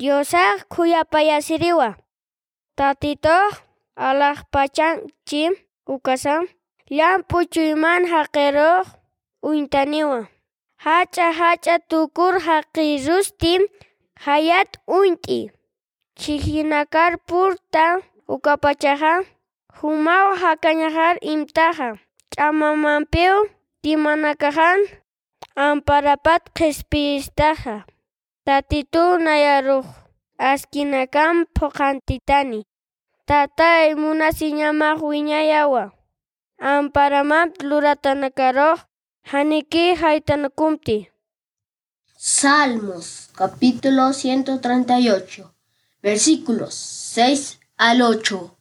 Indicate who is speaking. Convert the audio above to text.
Speaker 1: Diosaq khuyapayasiriwa. Tatitoq alaqpachan chim ukasan llampu chuyman haqiruq uintaniwa. Hacha hacha tukur haqirustin hayat uint'i. Chijinakarpurta ukapachaqa humaq hakañaqar imtaqa. Ch'amamanpiw timanakajan amparapat Tatituna yaruq askina kan phuqantitani. Tatay munasiñamaq wiñayawa. Amparamant haniki haytanakumti.
Speaker 2: Salmos capítulo 138 versículos 6 al 8.